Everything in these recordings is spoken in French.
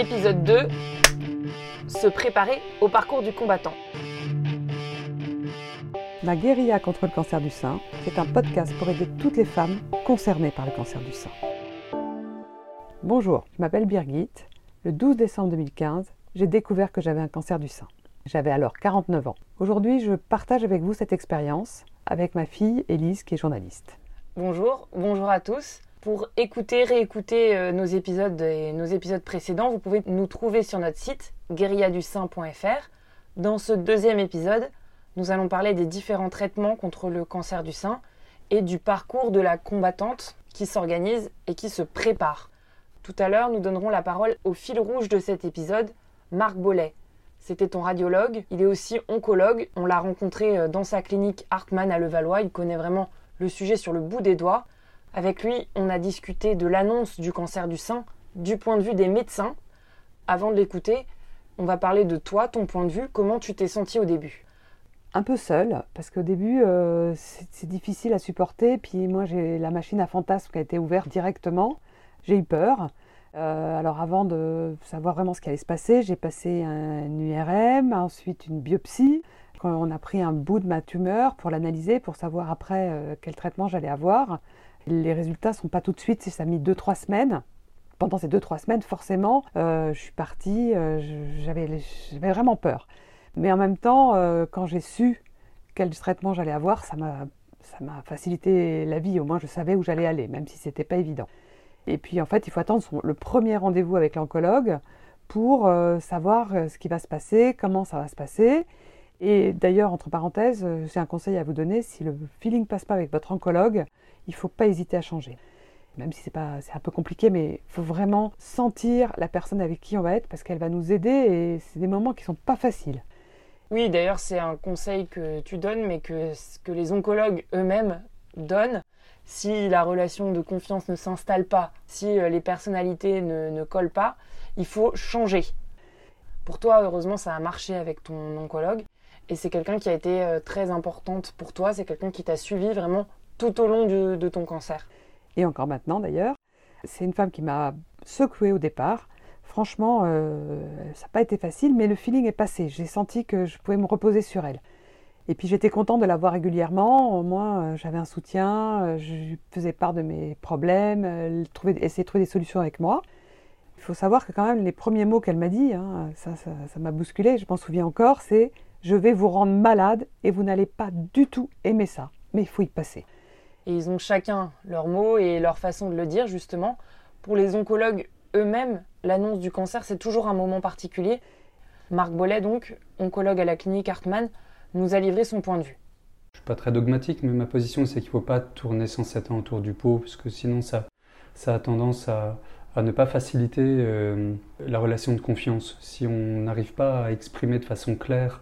Épisode 2 Se préparer au parcours du combattant. La guérilla contre le cancer du sein, c'est un podcast pour aider toutes les femmes concernées par le cancer du sein. Bonjour, je m'appelle Birgit. Le 12 décembre 2015, j'ai découvert que j'avais un cancer du sein. J'avais alors 49 ans. Aujourd'hui, je partage avec vous cette expérience avec ma fille Élise qui est journaliste. Bonjour, bonjour à tous. Pour écouter, réécouter euh, nos épisodes et nos épisodes précédents, vous pouvez nous trouver sur notre site guérilladusein.fr. Dans ce deuxième épisode, nous allons parler des différents traitements contre le cancer du sein et du parcours de la combattante qui s'organise et qui se prépare. Tout à l'heure, nous donnerons la parole au fil rouge de cet épisode, Marc Bollet. C'était ton radiologue, il est aussi oncologue. On l'a rencontré euh, dans sa clinique Hartmann à Levallois, il connaît vraiment le sujet sur le bout des doigts. Avec lui, on a discuté de l'annonce du cancer du sein du point de vue des médecins. Avant de l'écouter, on va parler de toi, ton point de vue, comment tu t'es senti au début Un peu seule, parce qu'au début, euh, c'est difficile à supporter. Puis moi, j'ai la machine à fantasmes qui a été ouverte directement. J'ai eu peur. Euh, alors avant de savoir vraiment ce qui allait se passer, j'ai passé un URM, ensuite une biopsie. On a pris un bout de ma tumeur pour l'analyser, pour savoir après euh, quel traitement j'allais avoir. Les résultats sont pas tout de suite, ça a mis 2-3 semaines. Pendant ces 2-3 semaines, forcément, euh, je suis partie, euh, j'avais vraiment peur. Mais en même temps, euh, quand j'ai su quel traitement j'allais avoir, ça m'a facilité la vie. Au moins, je savais où j'allais aller, même si ce n'était pas évident. Et puis, en fait, il faut attendre le premier rendez-vous avec l'oncologue pour savoir ce qui va se passer, comment ça va se passer. Et d'ailleurs, entre parenthèses, j'ai un conseil à vous donner. Si le feeling passe pas avec votre oncologue, il ne faut pas hésiter à changer. Même si c'est pas, c'est un peu compliqué, mais il faut vraiment sentir la personne avec qui on va être parce qu'elle va nous aider et c'est des moments qui sont pas faciles. Oui, d'ailleurs, c'est un conseil que tu donnes, mais que, que les oncologues eux-mêmes donnent. Si la relation de confiance ne s'installe pas, si euh, les personnalités ne, ne collent pas, il faut changer. Pour toi, heureusement, ça a marché avec ton oncologue. Et c'est quelqu'un qui a été euh, très importante pour toi. C'est quelqu'un qui t'a suivi vraiment tout au long de ton cancer. Et encore maintenant d'ailleurs. C'est une femme qui m'a secouée au départ. Franchement, euh, ça n'a pas été facile, mais le feeling est passé. J'ai senti que je pouvais me reposer sur elle. Et puis j'étais contente de la voir régulièrement. Au moins, euh, j'avais un soutien, je faisais part de mes problèmes, elle essayait de trouver des solutions avec moi. Il faut savoir que quand même, les premiers mots qu'elle m'a dit, hein, ça m'a bousculé, je m'en souviens encore, c'est « je vais vous rendre malade et vous n'allez pas du tout aimer ça, mais il faut y passer ». Et ils ont chacun leurs mots et leur façon de le dire, justement. Pour les oncologues eux-mêmes, l'annonce du cancer, c'est toujours un moment particulier. Marc Bollet, donc, oncologue à la clinique Hartmann, nous a livré son point de vue. Je ne suis pas très dogmatique, mais ma position, c'est qu'il ne faut pas tourner 107 ans autour du pot, parce que sinon, ça, ça a tendance à, ne pas faciliter euh, la relation de confiance. Si on n'arrive pas à exprimer de façon claire,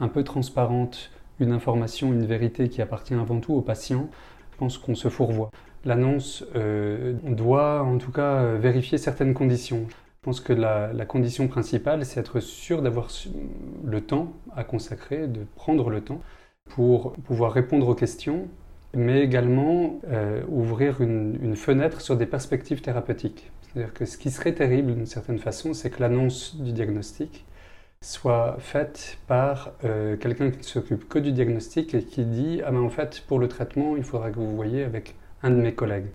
un peu transparente, une information, une vérité qui appartient avant tout au patient, je pense qu'on se fourvoie. L'annonce euh, doit en tout cas vérifier certaines conditions. Je pense que la, condition principale, c'est être sûr d'avoir le temps à consacrer, de prendre le temps pour pouvoir répondre aux questions, mais également euh, ouvrir une, une, fenêtre sur des perspectives thérapeutiques. C'est-à-dire que ce qui serait terrible d'une certaine façon, c'est que l'annonce du diagnostic soit faite par euh, quelqu'un qui ne s'occupe que du diagnostic et qui dit Ah ben en fait, pour le traitement, il faudra que vous voyez avec un de mes collègues.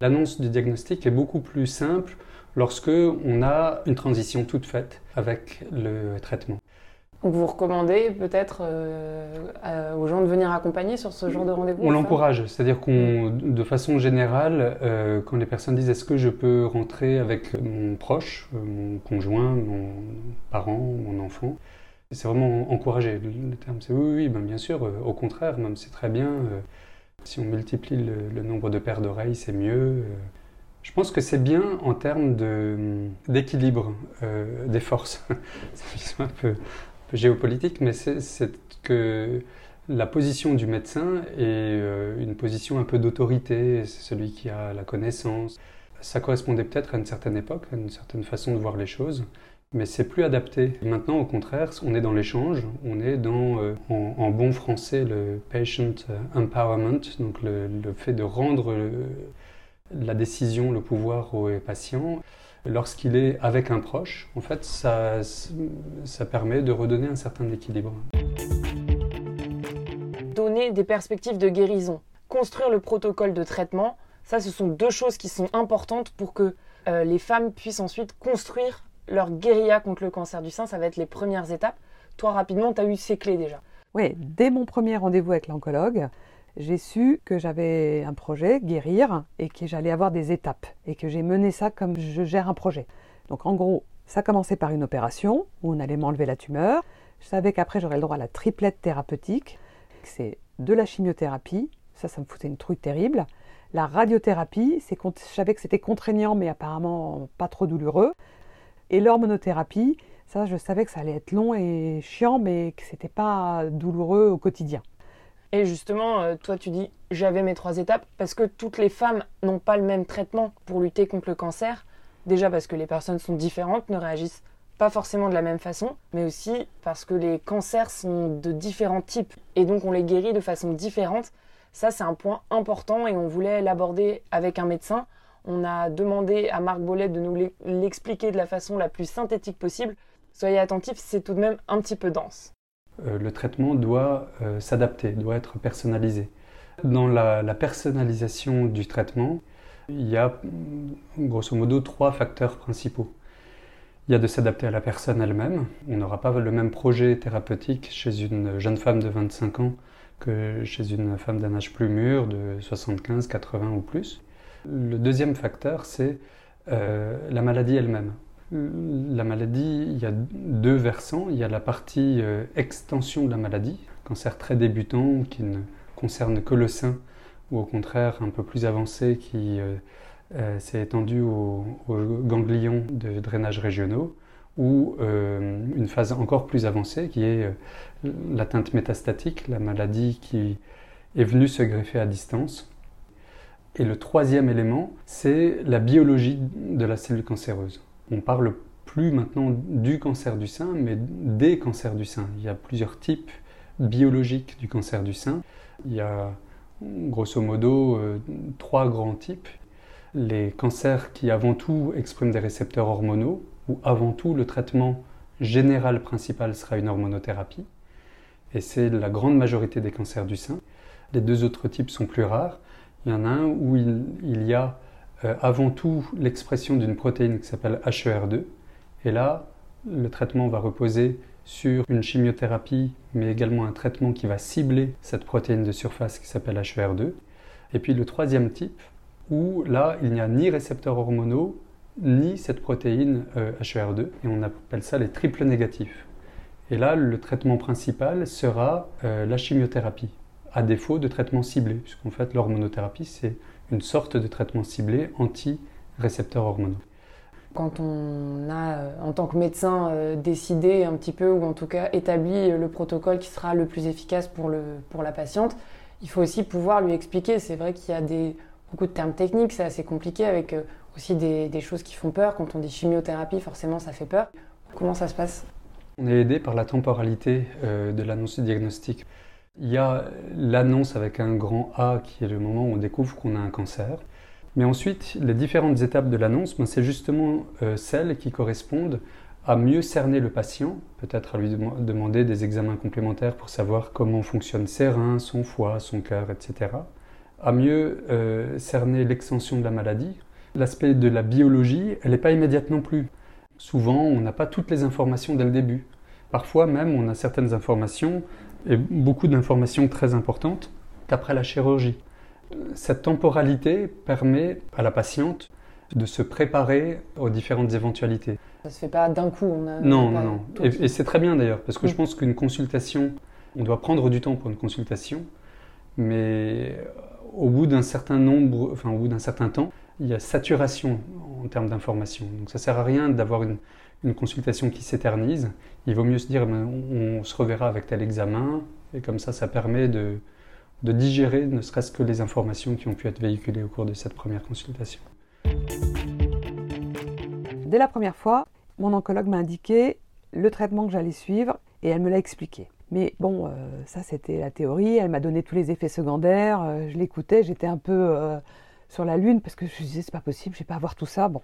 L'annonce du diagnostic est beaucoup plus simple lorsque on a une transition toute faite avec le traitement. Donc vous recommandez peut-être euh, aux gens de venir accompagner sur ce genre de rendez-vous On l'encourage, c'est-à-dire qu'on, de façon générale, euh, quand les personnes disent est-ce que je peux rentrer avec mon proche, euh, mon conjoint, mon parent, mon enfant, c'est vraiment encouragé. Le, terme c'est oui, oui, ben bien sûr, au contraire, même c'est très bien. si on multiplie le, nombre de paires d'oreilles, c'est mieux. Je pense que c'est bien en termes d'équilibre des forces. c'est un peu, géopolitique, mais c'est que la position du médecin est euh, une position un peu d'autorité, c'est celui qui a la connaissance. Ça correspondait peut-être à une certaine époque, à une certaine façon de voir les choses, mais c'est plus adapté. Maintenant, au contraire, on est dans l'échange, on est dans, euh, en, bon français, le patient empowerment, donc le, fait de rendre la décision, le pouvoir aux patients. Lorsqu'il est avec un proche, en fait, ça, ça permet de redonner un certain équilibre. Donner des perspectives de guérison, construire le protocole de traitement, ça, ce sont deux choses qui sont importantes pour que euh, les femmes puissent ensuite construire leur guérilla contre le cancer du sein. Ça va être les premières étapes. Toi, rapidement, tu as eu ces clés déjà. Oui, dès mon premier rendez-vous avec l'oncologue, j'ai su que j'avais un projet, guérir, et que j'allais avoir des étapes, et que j'ai mené ça comme je gère un projet. Donc en gros, ça commençait par une opération, où on allait m'enlever la tumeur. Je savais qu'après j'aurais le droit à la triplette thérapeutique. C'est de la chimiothérapie, ça, ça me foutait une trouille terrible. La radiothérapie, je savais que c'était contraignant, mais apparemment pas trop douloureux. Et l'hormonothérapie, ça, je savais que ça allait être long et chiant, mais que c'était pas douloureux au quotidien. Et justement, euh, toi, tu dis j'avais mes trois étapes parce que toutes les femmes n'ont pas le même traitement pour lutter contre le cancer. Déjà parce que les personnes sont différentes, ne réagissent pas forcément de la même façon, mais aussi parce que les cancers sont de différents types et donc on les guérit de façon différente. Ça, c'est un point important et on voulait l'aborder avec un médecin. On a demandé à Marc Bollet de nous l'expliquer de la façon la plus synthétique possible. Soyez attentifs, c'est tout de même un petit peu dense. Euh, le traitement doit euh, s'adapter, doit être personnalisé. Dans la, personnalisation du traitement, il y a grosso modo trois facteurs principaux. Il y a de s'adapter à la personne elle-même. On n'aura pas le même projet thérapeutique chez une jeune femme de 25 ans que chez une femme d'un âge plus mûr, de 75, 80 ou plus. Le deuxième facteur, c'est euh, la maladie elle-même. La maladie, il y a deux versants. Il y a la partie euh, extension de la maladie, cancer très débutant qui ne concerne que le sein, ou au contraire un peu plus avancé qui euh, s'est étendu aux, ganglions de drainage régionaux, ou une phase encore plus avancée qui est l'atteinte métastatique, la maladie qui est venue se greffer à distance. Et le troisième élément, c'est la biologie de la cellule cancéreuse. On parle plus maintenant du cancer du sein, mais des cancers du sein. Il y a plusieurs types biologiques du cancer du sein. Il y a grosso modo euh, trois grands types. Les cancers qui avant tout expriment des récepteurs hormonaux, où avant tout le traitement général principal sera une hormonothérapie et c'est la grande majorité des cancers du sein. Les deux autres types sont plus rares. Il y en a un où il, y a euh, avant tout l'expression d'une protéine qui s'appelle HER2. Et là, le traitement va reposer sur une chimiothérapie, mais également un traitement qui va cibler cette protéine de surface qui s'appelle HER2. Et puis le troisième type, où là, il n'y a ni récepteurs hormonaux, ni cette protéine HER2, et on appelle ça les triples négatifs. Et là, le traitement principal sera euh, la chimiothérapie, à défaut de traitement ciblé, puisqu'en fait l'hormonothérapie, c'est une sorte de traitement ciblé anti-récepteurs hormonaux. Quand on a, euh, en tant que médecin, euh, décidé un petit peu, ou en tout cas établi le protocole qui sera le plus efficace pour, le, pour la patiente, il faut aussi pouvoir lui expliquer. C'est vrai qu'il y a des, beaucoup de termes techniques, c'est assez compliqué, avec aussi des, des choses qui font peur. Quand on dit chimiothérapie, forcément, ça fait peur. Comment ça se passe? On est aidé par la temporalité euh, de l'annonce du diagnostic. Il y a l'annonce avec un grand A qui est le moment où on découvre qu'on a un cancer. Mais ensuite, les différentes étapes de l'annonce, ben, c'est justement euh, celles qui correspondent à mieux cerner le patient, peut-être à lui demander des examens complémentaires pour savoir comment fonctionnent ses reins, son foie, son cœur, etc. À mieux euh, cerner l'extension de la maladie. L'aspect de la biologie, elle n'est pas immédiate non plus. Souvent, on n'a pas toutes les informations dès le début. Parfois même, on a certaines informations, et beaucoup d'informations très importantes, qu'après la chirurgie. Cette temporalité permet à la patiente de se préparer aux différentes éventualités. Ça ne se fait pas d'un coup. On a, non, non, non. Et, c'est très bien d'ailleurs, parce que je mm. pense qu'une consultation, on doit prendre du temps pour une consultation, mais au bout d'un certain nombre, enfin au bout d'un certain temps, il y a saturation en termes d'information. Donc ça ne sert à rien d'avoir une, consultation qui s'éternise. Il vaut mieux se dire ben, on, se reverra avec tel examen, et comme ça, ça permet de, de digérer ne serait-ce que les informations qui ont pu être véhiculées au cours de cette première consultation. Dès la première fois, mon oncologue m'a indiqué le traitement que j'allais suivre et elle me l'a expliqué. Mais bon, euh, ça c'était la théorie, elle m'a donné tous les effets secondaires, euh, je l'écoutais, j'étais un peu... Euh, sur la Lune parce que je me disais c'est pas possible, je vais pas avoir tout ça. Bon.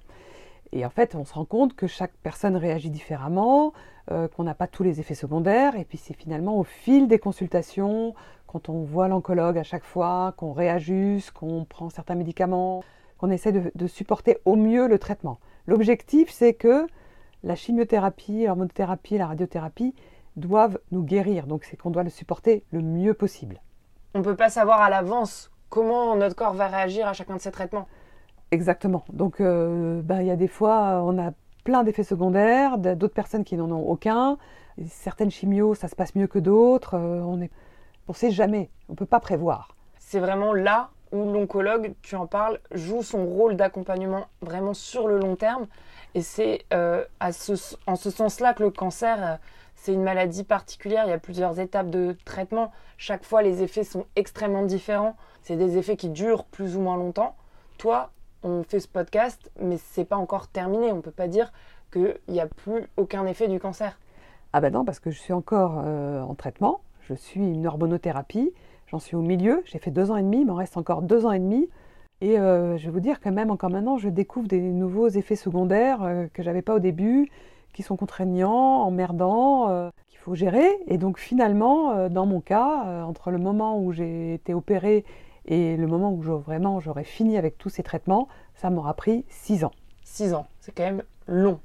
Et en fait, on se rend compte que chaque personne réagit différemment, euh, qu'on n'a pas tous les effets secondaires, et puis c'est finalement au fil des consultations, quand on voit l'oncologue à chaque fois, qu'on réajuste, qu'on prend certains médicaments, qu'on essaie de, supporter au mieux le traitement. L'objectif, c'est que la chimiothérapie, l'hormonothérapie, la radiothérapie doivent nous guérir. Donc c'est qu'on doit le supporter le mieux possible. On ne peut pas savoir à l'avance comment notre corps va réagir à chacun de ces traitements. Exactement. Donc euh, bah, il y a des fois, on a plein d'effets secondaires, d'autres personnes qui n'en ont aucun. Certaines chimios, ça se passe mieux que d'autres. Euh, on ne sait jamais, on ne peut pas prévoir. C'est vraiment là où l'oncologue, tu en parles, joue son rôle d'accompagnement vraiment sur le long terme. Et c'est euh, en ce sens-là que le cancer c'est une maladie particulière, il y a plusieurs étapes de traitement. Chaque fois, les effets sont extrêmement différents. C'est des effets qui durent plus ou moins longtemps. Toi, on fait ce podcast, mais c'est pas encore terminé. On peut pas dire qu'il n'y a plus aucun effet du cancer. Ah ben non, parce que je suis encore euh, en traitement. Je suis une hormonothérapie. J'en suis au milieu. J'ai fait deux ans et demi. Il m'en reste encore deux ans et demi. Et euh, je vais vous dire que même encore maintenant, je découvre des nouveaux effets secondaires euh, que j'avais pas au début qui sont contraignants, emmerdants, qu'il faut gérer. Et donc finalement, dans mon cas, entre le moment où j'ai été opérée et le moment où vraiment j'aurais fini avec tous ces traitements, ça m'aura pris six ans. Six ans, c'est quand même long.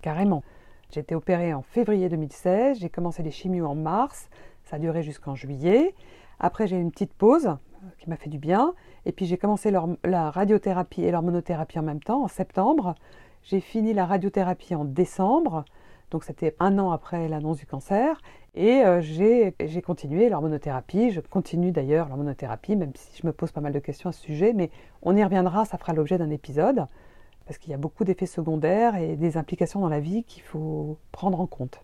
Carrément. J'ai été opérée en février 2016, j'ai commencé les chimios en mars, ça a duré jusqu'en juillet. Après, j'ai eu une petite pause qui m'a fait du bien. Et puis, j'ai commencé la radiothérapie et l'hormonothérapie en même temps, en septembre. J'ai fini la radiothérapie en décembre, donc c'était un an après l'annonce du cancer, et euh, j'ai continué l'hormonothérapie. Je continue d'ailleurs l'hormonothérapie, même si je me pose pas mal de questions à ce sujet, mais on y reviendra, ça fera l'objet d'un épisode, parce qu'il y a beaucoup d'effets secondaires et des implications dans la vie qu'il faut prendre en compte.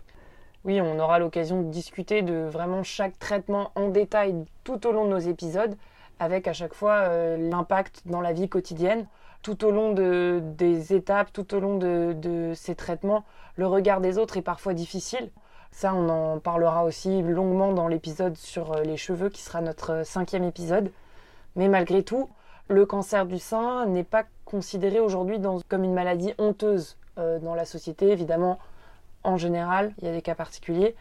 Oui, on aura l'occasion de discuter de vraiment chaque traitement en détail tout au long de nos épisodes, avec à chaque fois euh, l'impact dans la vie quotidienne tout au long de, des étapes, tout au long de, ces traitements, le regard des autres est parfois difficile. Ça, on en parlera aussi longuement dans l'épisode sur euh, les cheveux, qui sera notre euh, cinquième épisode. Mais malgré tout, le cancer du sein n'est pas considéré aujourd'hui comme une maladie honteuse euh, dans la société. Évidemment, en général, il y a des cas particuliers.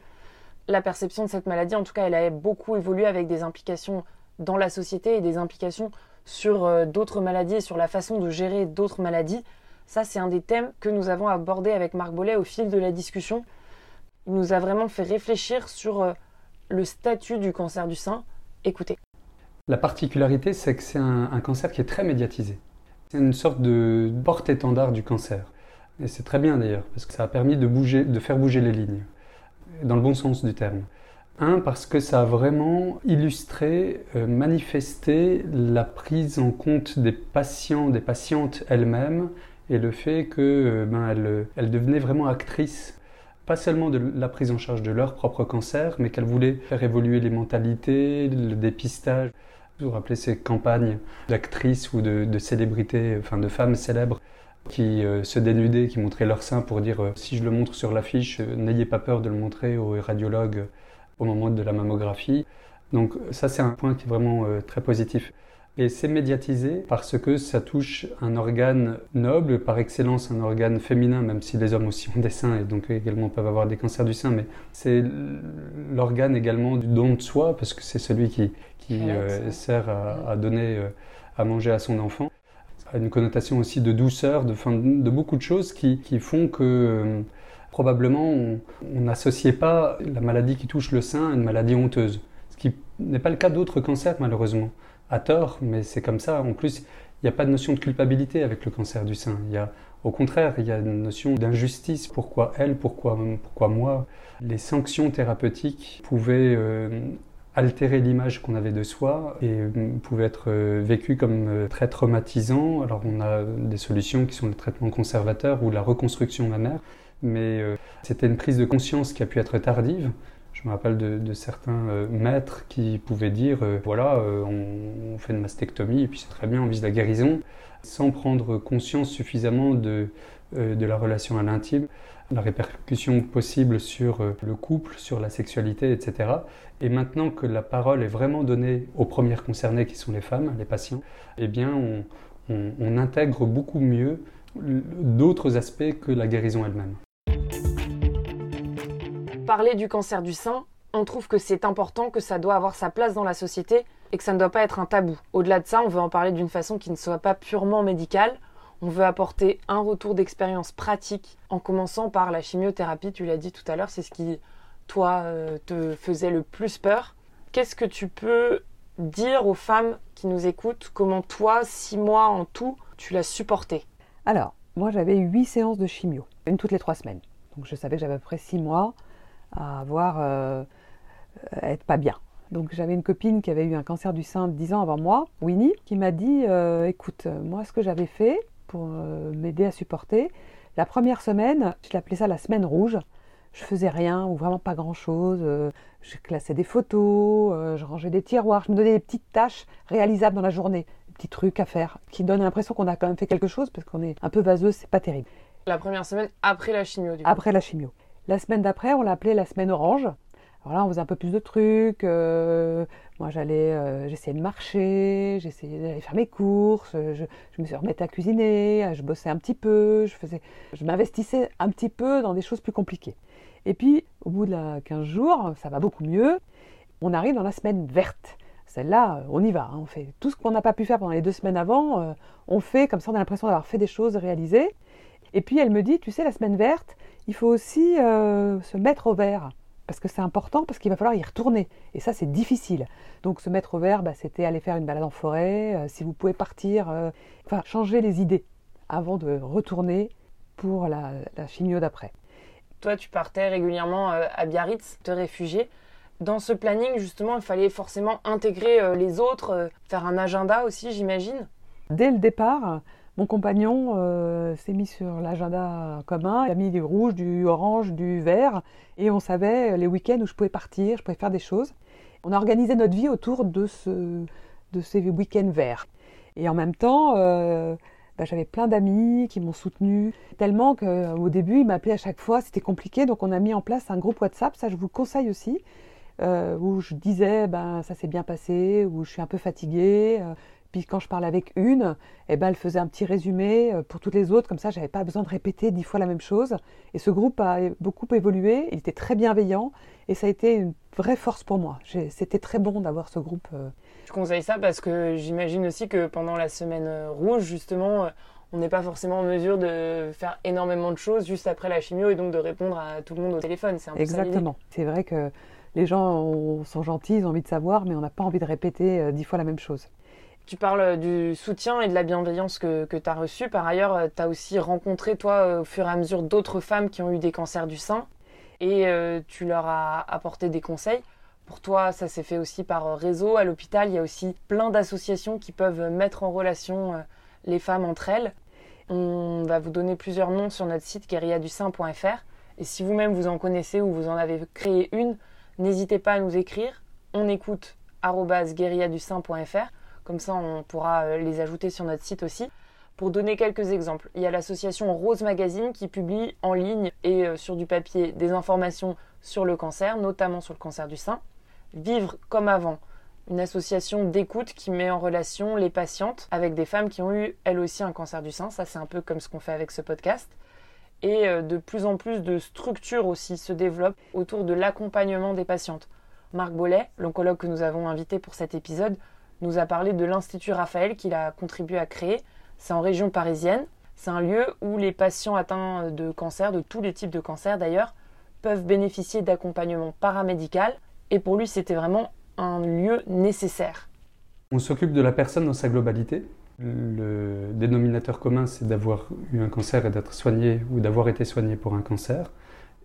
La perception de cette maladie, en tout cas, elle a beaucoup évolué avec des implications dans la société et des implications sur d'autres maladies et sur la façon de gérer d'autres maladies. Ça, c'est un des thèmes que nous avons abordé avec Marc Bollet au fil de la discussion. Nous a vraiment fait réfléchir sur euh, le statut du cancer du sein. Écoutez. La particularité, c'est que c'est un, cancer qui est très médiatisé. C'est une sorte de porte-étendard du cancer. Et c'est très bien d'ailleurs, parce que ça a permis de, bouger, de faire bouger les lignes, dans le bon sens du terme. Un, parce que ça a vraiment illustré, euh, manifesté la prise en compte des patients, des patientes elles-mêmes, et le fait que euh, ben, elles, devenaient vraiment actrices, pas seulement de la prise en charge de leur propre cancer, mais qu'elles voulaient faire évoluer les mentalités, le dépistage. Vous vous rappelez ces campagnes d'actrices ou de, célébrités, enfin de femmes célèbres qui euh, se dénudaient, qui montraient leur sein pour dire si je le montre sur l'affiche, n'ayez pas peur de le montrer aux radiologues au moment de la mammographie. Donc ça c'est un point qui est vraiment euh, très positif. Et c'est médiatisé parce que ça touche un organe noble, par excellence un organe féminin, même si les hommes aussi ont des seins et donc également peuvent avoir des cancers du sein, mais c'est l'organe également du don de soi, parce que c'est celui qui, qui euh, sert à, à, euh, à manger à son enfant. Ça a une connotation aussi de douceur, de, de beaucoup de choses qui, qui font que probablement on n'associait pas la maladie qui touche le sein à une maladie honteuse. Ce qui n'est pas le cas d'autres cancers malheureusement. À tort, mais c'est comme ça. En plus, il n'y a pas de notion de culpabilité avec le cancer du sein. Y a, au contraire, il y a une notion d'injustice. Pourquoi elle Pourquoi, pourquoi moi? Les sanctions thérapeutiques pouvaient euh, altérer l'image qu'on avait de soi et euh, pouvaient être euh, vécues comme très traumatisants. Alors on a des solutions qui sont le traitement conservateur ou la reconstruction mammaire mais c'était une prise de conscience qui a pu être tardive. Je me rappelle de, certains euh, maîtres qui pouvaient dire euh, voilà, on, fait une mastectomie et puis c'est très bien, on vise la guérison, sans prendre conscience suffisamment de, de la relation à l'intime, la répercussion possible sur le couple, sur la sexualité, etc. Et maintenant que la parole est vraiment donnée aux premières concernées qui sont les femmes, les patients, eh bien on, on, on intègre beaucoup mieux d'autres aspects que la guérison elle-même. Parler du cancer du sein, on trouve que c'est important, que ça doit avoir sa place dans la société et que ça ne doit pas être un tabou. Au-delà de ça, on veut en parler d'une façon qui ne soit pas purement médicale. On veut apporter un retour d'expérience pratique en commençant par la chimiothérapie, tu l'as dit tout à l'heure, c'est ce qui, toi, euh, te faisait le plus peur. Qu'est-ce que tu peux dire aux femmes qui nous écoutent comment toi, six mois en tout, tu l'as supporté? Alors, moi j'avais huit séances de chimio, une toutes les trois semaines. Donc je savais que j'avais à peu près six mois à avoir euh, être pas bien. Donc j'avais une copine qui avait eu un cancer du sein dix ans avant moi, Winnie, qui m'a dit euh, écoute, moi ce que j'avais fait pour euh, m'aider à supporter, la première semaine, je l'appelais ça la semaine rouge. Je faisais rien ou vraiment pas grand chose. je classais des photos, je rangeais des tiroirs, je me donnais des petites tâches réalisables dans la journée, des petits trucs à faire qui donnent l'impression qu'on a quand même fait quelque chose parce qu'on est un peu vaseuse, c'est pas terrible. La première semaine après la chimio, du coup. Après la chimio. La semaine d'après, on l'appelait la semaine orange. Alors là, on faisait un peu plus de trucs. Euh, moi, j'allais, euh, j'essayais de marcher, j'essayais d'aller faire mes courses, je, me suis remettre à cuisiner, je bossais un petit peu, je faisais, je m'investissais un petit peu dans des choses plus compliquées. Et puis, au bout de la 15 jours, ça va beaucoup mieux. On arrive dans la semaine verte. Celle-là, on y va. Hein. on fait tout ce qu'on n'a pas pu faire pendant les deux semaines avant. Euh, on fait comme ça, on a l'impression d'avoir fait des choses réalisées. Et puis elle me dit, tu sais, la semaine verte, il faut aussi euh, se mettre au vert. Parce que c'est important, parce qu'il va falloir y retourner. Et ça, c'est difficile. Donc se mettre au vert, bah, c'était aller faire une balade en forêt, euh, si vous pouvez partir, euh, enfin changer les idées avant de retourner pour la, la chimio d'après. Toi, tu partais régulièrement à Biarritz, te réfugier. Dans ce planning, justement, il fallait forcément intégrer les autres, faire un agenda aussi, j'imagine? Dès le départ, mon compagnon euh, s'est mis sur l'agenda commun, il a mis du rouge, du orange, du vert, et on savait les week-ends où je pouvais partir, je pouvais faire des choses. On a organisé notre vie autour de, ce, ces week-ends verts. Et en même temps, euh, bah, j'avais plein d'amis qui m'ont soutenu, tellement qu'au début, ils m'appelaient à chaque fois, c'était compliqué, donc on a mis en place un groupe WhatsApp, ça je vous conseille aussi, euh, où je disais, ben, ça s'est bien passé, où je suis un peu fatiguée, puis quand je parlais avec une, eh ben, elle faisait un petit résumé euh, pour toutes les autres, comme ça j'avais pas besoin de répéter dix fois la même chose. Et ce groupe a beaucoup évolué, il était très bienveillant et ça a été une vraie force pour moi. C'était très bon d'avoir ce groupe. Euh. Je conseille ça parce que j'imagine aussi que pendant la semaine euh, rouge, justement, on n'est pas forcément en mesure de faire énormément de choses juste après la chimio et donc de répondre à tout le monde au téléphone. C'est Exactement. C'est vrai que les gens sont gentils, ils ont envie de savoir, mais on n'a pas envie de répéter dix fois la même chose. Tu parles du soutien et de la bienveillance que, tu as reçu. Par ailleurs, euh, tu as aussi rencontré, toi, euh, au fur et à mesure, d'autres femmes qui ont eu des cancers du sein et euh, tu leur as apporté des conseils. Pour toi, ça s'est fait aussi par réseau. À l'hôpital, il y a aussi plein d'associations qui peuvent mettre en relation les femmes entre elles. On va vous donner plusieurs noms sur notre site guerriadussein.fr. Et si vous-même vous en connaissez ou vous en avez créé une, n'hésitez pas à nous écrire. On écoute guerriadussein.fr comme ça, on pourra euh, les ajouter sur notre site aussi. Pour donner quelques exemples, il y a l'association Rose Magazine qui publie en ligne et euh, sur du papier des informations sur le cancer, notamment sur le cancer du sein. Vivre comme avant, une association d'écoute qui met en relation les patientes avec des femmes qui ont eu elles aussi un cancer du sein. Ça, c'est un peu comme ce qu'on fait avec ce podcast. Et euh, de plus en plus de structures aussi se développent autour de l'accompagnement des patientes. Marc Bollet, l'oncologue que nous avons invité pour cet épisode, nous a parlé de l'Institut Raphaël qu'il a contribué à créer. C'est en région parisienne. C'est un lieu où les patients atteints de cancer, de tous les types de cancer d'ailleurs, peuvent bénéficier d'accompagnement paramédical. Et pour lui, c'était vraiment un lieu nécessaire. On s'occupe de la personne dans sa globalité. Le dénominateur commun, c'est d'avoir eu un cancer et d'être soigné ou d'avoir été soigné pour un cancer.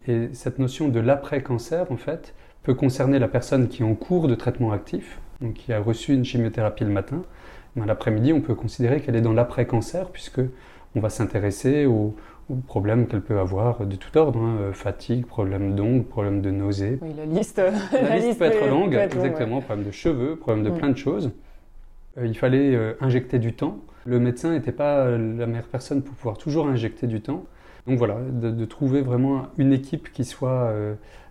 Et cette notion de l'après-cancer, en fait, peut concerner la personne qui est en cours de traitement actif, donc qui a reçu une chimiothérapie le matin. L'après-midi, on peut considérer qu'elle est dans l'après-cancer, puisque on va s'intéresser aux, problèmes qu'elle peut avoir de tout ordre, hein, euh, fatigue, problème d'ongles, problème de nausée. Oui, la liste, la, liste, peut être longue, exactement, problème de cheveux, problème de mm. plein de choses. Euh, il fallait euh, injecter du temps. Le médecin n'était pas la meilleure personne pour pouvoir toujours injecter du temps. Donc voilà, de, trouver vraiment une équipe qui soit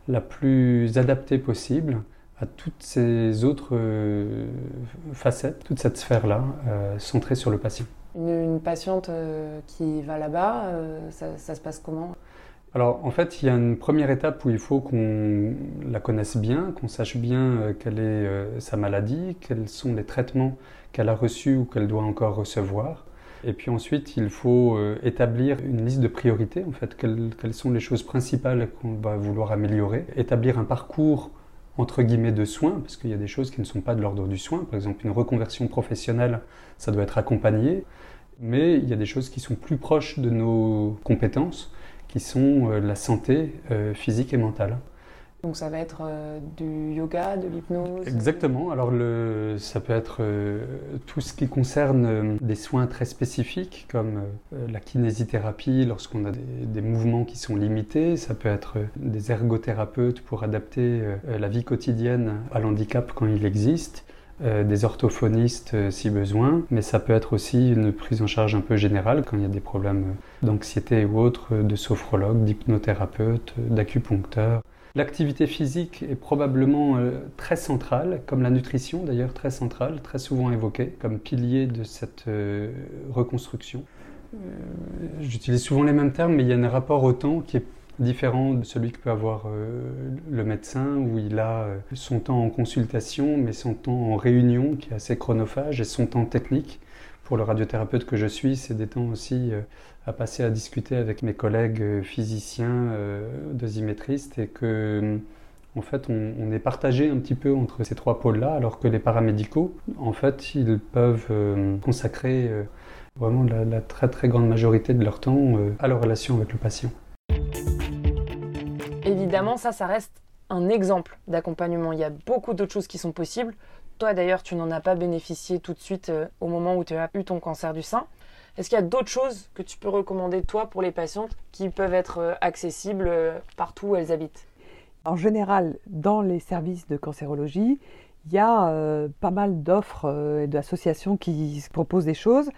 la plus adaptée possible à toutes ces autres euh, facettes, toute cette sphère-là, euh, centrée sur le patient. Une, patiente euh, qui va là-bas, ça, se passe comment? Alors en fait, il y a une première étape où il faut qu'on la connaisse bien, qu'on sache bien quelle est sa maladie, quels sont les traitements qu'elle a reçus ou qu'elle doit encore recevoir. Et puis ensuite, il faut établir une liste de priorités, en fait, quelles, quelles sont les choses principales qu'on va vouloir améliorer, établir un parcours entre guillemets de soins, parce qu'il y a des choses qui ne sont pas de l'ordre du soin. Par exemple, une reconversion professionnelle, ça doit être accompagné, mais il y a des choses qui sont plus proches de nos compétences, qui sont euh, la santé euh, physique et mentale. Donc ça va être euh, du yoga, de l'hypnose Exactement. Alors ça peut être euh, tout ce qui concerne euh, des soins très spécifiques comme la kinésithérapie lorsqu'on a des, mouvements qui sont limités. Ça peut être des ergothérapeutes pour adapter la vie quotidienne à l'handicap quand il existe. des orthophonistes si besoin, mais ça peut être aussi une prise en charge un peu générale quand il y a des problèmes d'anxiété ou autres, de sophrologue, d'hypnothérapeute, d'acupuncteur. L'activité physique est probablement euh, très centrale, comme la nutrition d'ailleurs très centrale, très souvent évoquée comme pilier de cette euh, reconstruction. Euh, j'utilise souvent les mêmes termes, mais il y a un rapport au temps qui est différent de celui que peut avoir le médecin, où il a son temps en consultation, mais son temps en réunion qui est assez chronophage, et son temps technique. Pour le radiothérapeute que je suis, c'est des temps aussi à passer à discuter avec mes collègues euh, physiciens, euh, dosimétristes, et que en fait, on, est partagé un petit peu entre ces trois pôles-là, alors que les paramédicaux, en fait, ils peuvent euh, consacrer vraiment la, très très grande majorité de leur temps à leur relation avec le patient. Évidemment, ça, ça reste un exemple d'accompagnement. Il y a beaucoup d'autres choses qui sont possibles. Toi, d'ailleurs, tu n'en as pas bénéficié tout de suite au moment où tu as eu ton cancer du sein. Est-ce qu'il y a d'autres choses que tu peux recommander, toi, pour les patientes qui peuvent être euh, accessibles euh, partout où elles habitent? En général, dans les services de cancérologie, il y a euh, pas mal d'offres et d'associations qui proposent des choses.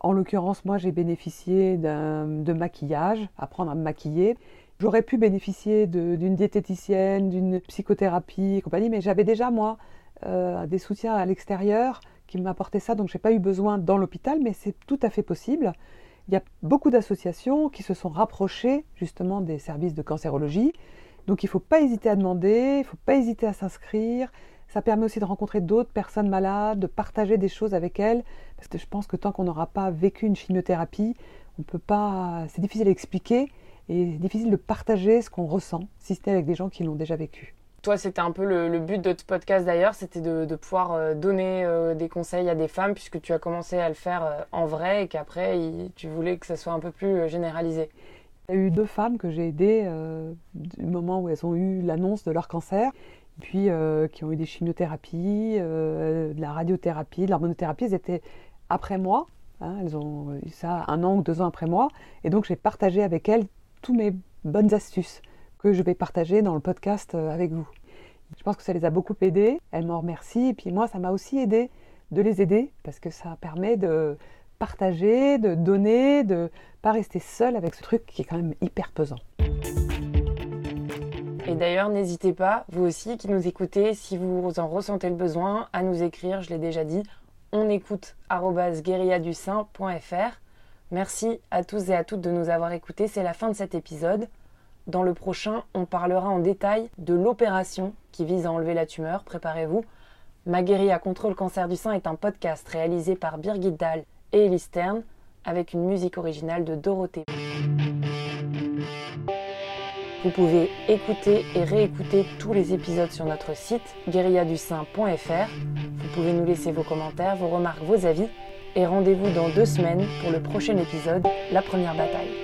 En l'occurrence, moi, j'ai bénéficié de maquillage, apprendre à me maquiller. J'aurais pu bénéficier d'une diététicienne, d'une psychothérapie et compagnie, mais j'avais déjà, moi, des soutiens à l'extérieur qui m'apportait ça, donc je n'ai pas eu besoin dans l'hôpital, mais c'est tout à fait possible. Il y a beaucoup d'associations qui se sont rapprochées justement des services de cancérologie. Donc il ne faut pas hésiter à demander, il ne faut pas hésiter à s'inscrire. Ça permet aussi de rencontrer d'autres personnes malades, de partager des choses avec elles. Parce que je pense que tant qu'on n'aura pas vécu une chimiothérapie, on peut pas. C'est difficile à expliquer et difficile de partager ce qu'on ressent, si c'était avec des gens qui l'ont déjà vécu. Toi, c'était un peu le, but de ce podcast d'ailleurs, c'était de, pouvoir euh, donner euh, des conseils à des femmes, puisque tu as commencé à le faire euh, en vrai et qu'après, tu voulais que ça soit un peu plus généralisé. Il y a eu deux femmes que j'ai aidées du moment où elles ont eu l'annonce de leur cancer, puis qui ont eu des chimiothérapies, de la radiothérapie, de l'hormonothérapie. Elles étaient après moi, hein, elles ont eu ça un an ou deux ans après moi, et donc j'ai partagé avec elles toutes mes bonnes astuces que je vais partager dans le podcast euh, avec vous. Je pense que ça les a beaucoup aidés, elles m'en remercient, et puis moi, ça m'a aussi aidé de les aider, parce que ça permet de partager, de donner, de pas rester seul avec ce truc qui est quand même hyper pesant. Et d'ailleurs, n'hésitez pas, vous aussi qui nous écoutez, si vous en ressentez le besoin, à nous écrire, je l'ai déjà dit, on écoute. Merci à tous et à toutes de nous avoir écoutés, c'est la fin de cet épisode. Dans le prochain, on parlera en détail de l'opération qui vise à enlever la tumeur. Préparez-vous. Ma à contre le cancer du sein est un podcast réalisé par Birgit Dahl et Ellie Stern avec une musique originale de Dorothée. Vous pouvez écouter et réécouter tous les épisodes sur notre site guérilla-du-sein.fr. Vous pouvez nous laisser vos commentaires, vos remarques, vos avis et rendez-vous dans deux semaines pour le prochain épisode, La première bataille.